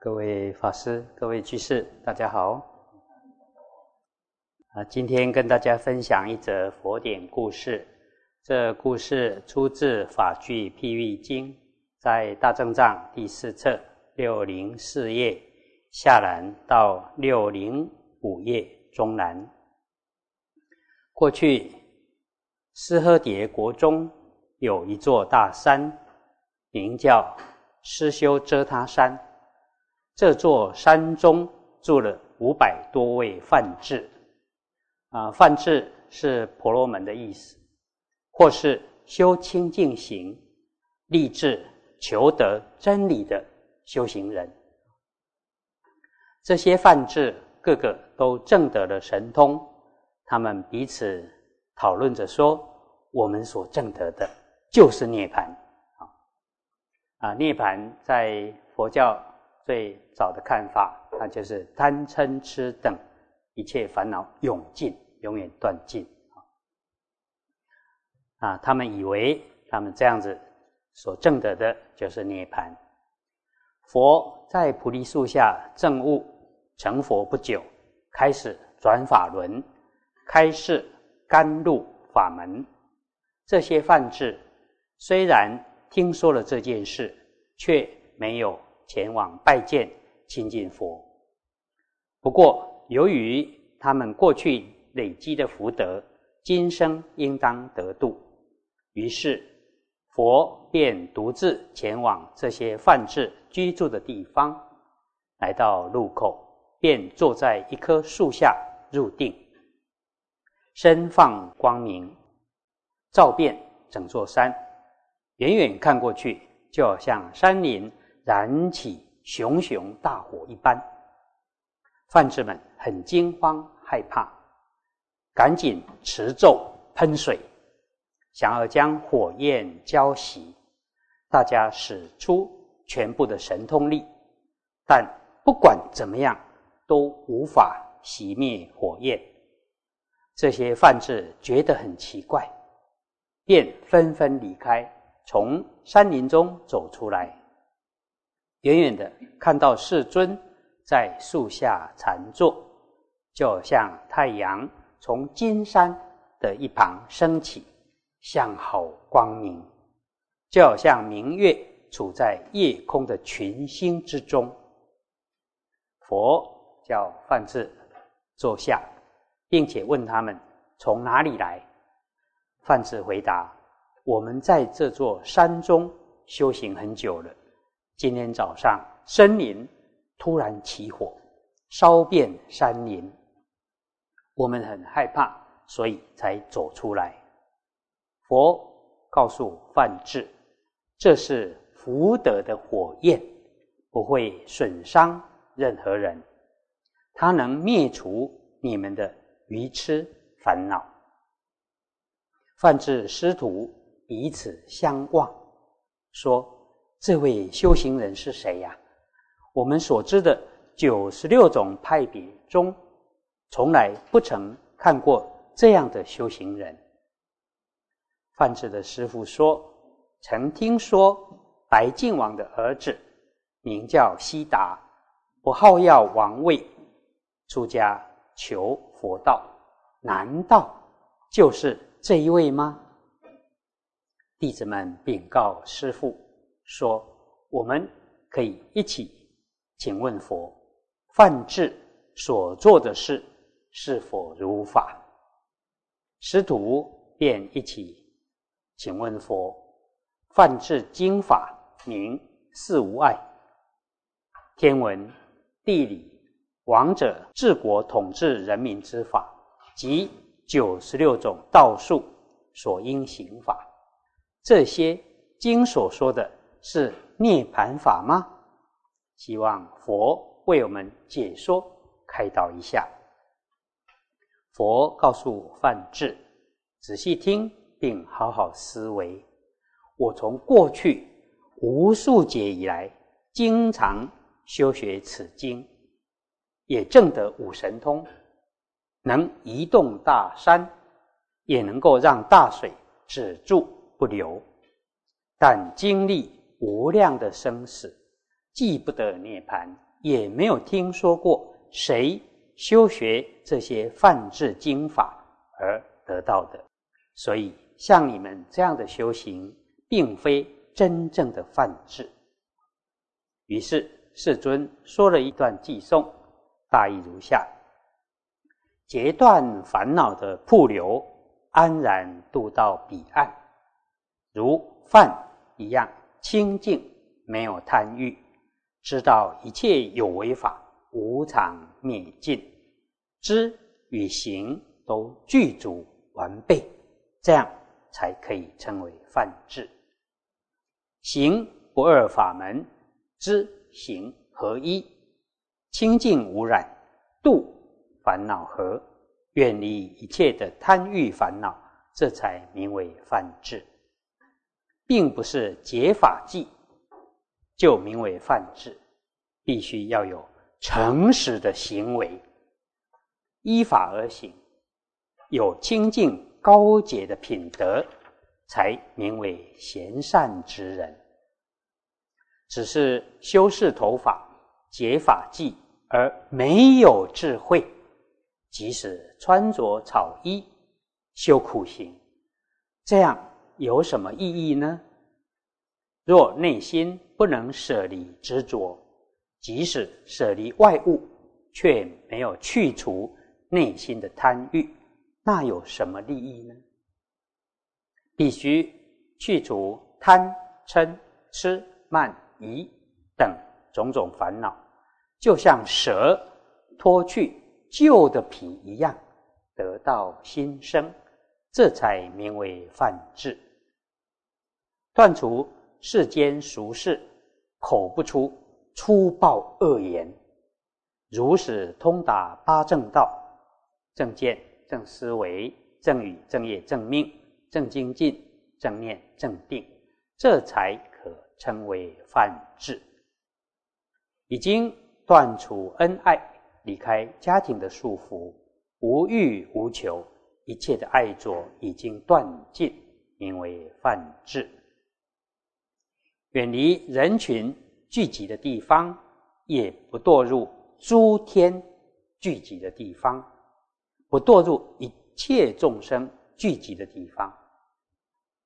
各位法师、各位居士，大家好。啊，今天跟大家分享一则佛典故事。这故事出自《法句譬喻经》，在大正藏第四册六零四页下栏到六零五页中栏。过去，斯诃迭国中有一座大山，名叫施修遮他山。这座山中住了五百多位梵志，啊，梵志是婆罗门的意思，或是修清净行、立志求得真理的修行人。这些梵志个个都证得了神通，他们彼此讨论着说：“我们所证得的就是涅槃。”啊，啊，涅槃在佛教。最早的看法，那就是贪嗔痴等一切烦恼永尽，永远断尽啊！他们以为他们这样子所证得的就是涅槃。佛在菩提树下证悟成佛不久，开始转法轮，开示甘露法门。这些梵志虽然听说了这件事，却没有。前往拜见亲近佛。不过，由于他们过去累积的福德，今生应当得度，于是佛便独自前往这些梵志居住的地方。来到路口，便坐在一棵树下入定，身放光明，照遍整座山。远远看过去，就好像山林。燃起熊熊大火一般，梵志们很惊慌害怕，赶紧持咒喷水，想要将火焰浇熄。大家使出全部的神通力，但不管怎么样都无法熄灭火焰。这些梵志觉得很奇怪，便纷纷离开，从山林中走出来。远远的看到世尊在树下禅坐，就像太阳从金山的一旁升起，向好光明；就好像明月处在夜空的群星之中。佛叫范志坐下，并且问他们从哪里来。范志回答：“我们在这座山中修行很久了。”今天早上，森林突然起火，烧遍山林。我们很害怕，所以才走出来。佛告诉范志：“这是福德的火焰，不会损伤任何人，它能灭除你们的愚痴烦恼。”范志师徒彼此相望，说。这位修行人是谁呀？我们所知的九十六种派别中，从来不曾看过这样的修行人。范志的师傅说：“曾听说白晋王的儿子名叫悉达，不好要王位，出家求佛道。难道就是这一位吗？”弟子们禀告师父。说：“我们可以一起请问佛，范志所做的事是否如法？”师徒便一起请问佛：“范志经法名四无碍，天文、地理、王者治国统治人民之法，及九十六种道术所应行法，这些经所说的。”是涅盘法吗？希望佛为我们解说开导一下。佛告诉范志：仔细听，并好好思维。我从过去无数劫以来，经常修学此经，也证得五神通，能移动大山，也能够让大水止住不流，但经历。无量的生死，既不得涅槃，也没有听说过谁修学这些梵志经法而得到的，所以像你们这样的修行，并非真正的梵志。于是世尊说了一段偈颂，大意如下：截断烦恼的瀑流，安然渡到彼岸，如饭一样清净，没有贪欲。知道一切有为法无常灭尽，知与行都具足完备，这样才可以称为梵志。行不二法门，知行合一，清净无染，度烦恼合，远离一切的贪欲烦恼，这才名为梵志，并不是解法记。就名为犯智，必须要有诚实的行为，依法而行，有清净高洁的品德，才名为贤善之人。只是修饰头发、解法纪，而没有智慧，即使穿着草衣、修苦行，这样有什么意义呢？若内心不能舍离执着，即使舍离外物，却没有去除内心的贪欲，那有什么利益呢？必须去除贪嗔痴慢疑等种种烦恼，就像蛇脱去旧的皮一样，得到新生，这才名为犯智，断除。世间俗事，口不出粗暴恶言，如实通达八正道：正见、正思维、正语、正业、正命、正精进、正念、正定，这才可称为梵志。已经断除恩爱，离开家庭的束缚，无欲无求，一切的爱着已经断尽，名为梵志。远离人群聚集的地方，也不堕入诸天聚集的地方，不堕入一切众生聚集的地方，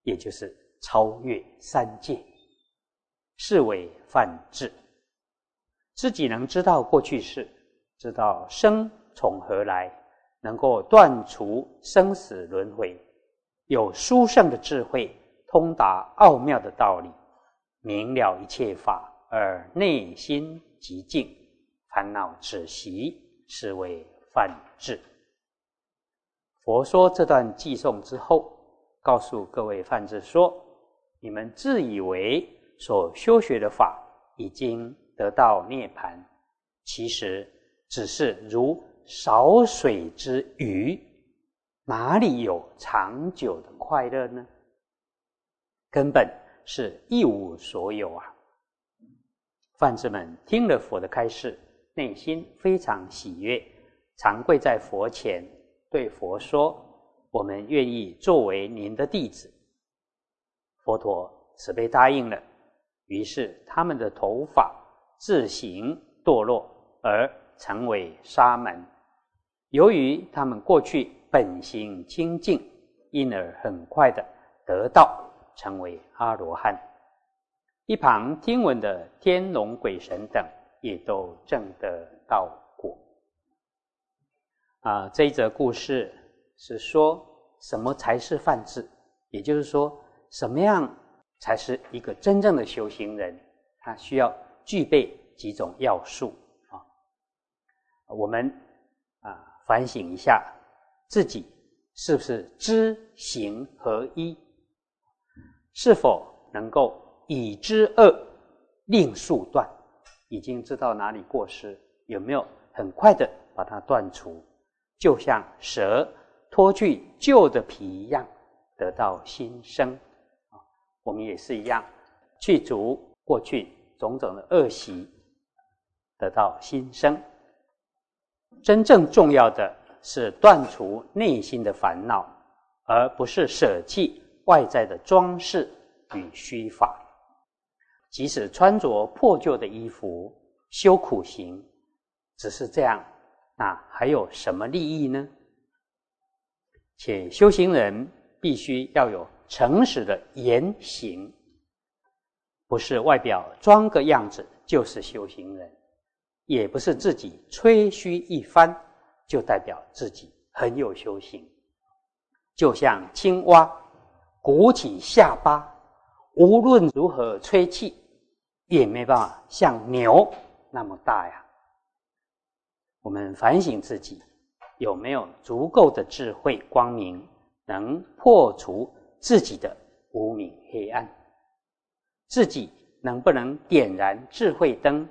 也就是超越三界，是为梵志。自己能知道过去式，知道生从何来，能够断除生死轮回，有殊胜的智慧，通达奥妙的道理。明了一切法而内心极静，烦恼止息，是为梵志。佛说这段偈颂之后，告诉各位梵志说：你们自以为所修学的法已经得到涅槃，其实只是如少水之鱼，哪里有长久的快乐呢？根本。是一无所有啊！梵志们听了佛的开示，内心非常喜悦，常跪在佛前，对佛说：“我们愿意作为您的弟子。”佛陀慈悲答应了，于是他们的头发自行堕落，而成为沙门。由于他们过去本性清净，因而很快的得到。成为阿罗汉，一旁听闻的天龙鬼神等也都证得道果。啊，这一则故事是说什么才是梵志？也就是说，什么样才是一个真正的修行人？他需要具备几种要素啊？我们啊反省一下自己，是不是知行合一？是否能够已知恶令速断？已经知道哪里过失，有没有很快的把它断除？就像蛇脱去旧的皮一样，得到新生啊！我们也是一样，去除过去种种的恶习，得到新生。真正重要的是断除内心的烦恼，而不是舍弃。外在的装饰与虚法，即使穿着破旧的衣服，修苦行，只是这样，那还有什么利益呢？且修行人必须要有诚实的言行，不是外表装个样子就是修行人，也不是自己吹嘘一番就代表自己很有修行。就像青蛙鼓起下巴，无论如何吹气，也没办法像牛那么大呀。我们反省自己。有没有足够的智慧光明，能破除自己的无明黑暗？自己能不能点燃智慧灯，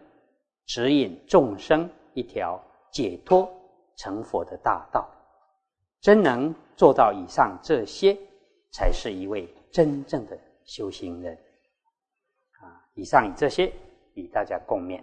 指引众生一条解脱成佛的大道？真能做到以上这些，才是一位真正的修行人。啊，以上这些与大家共勉。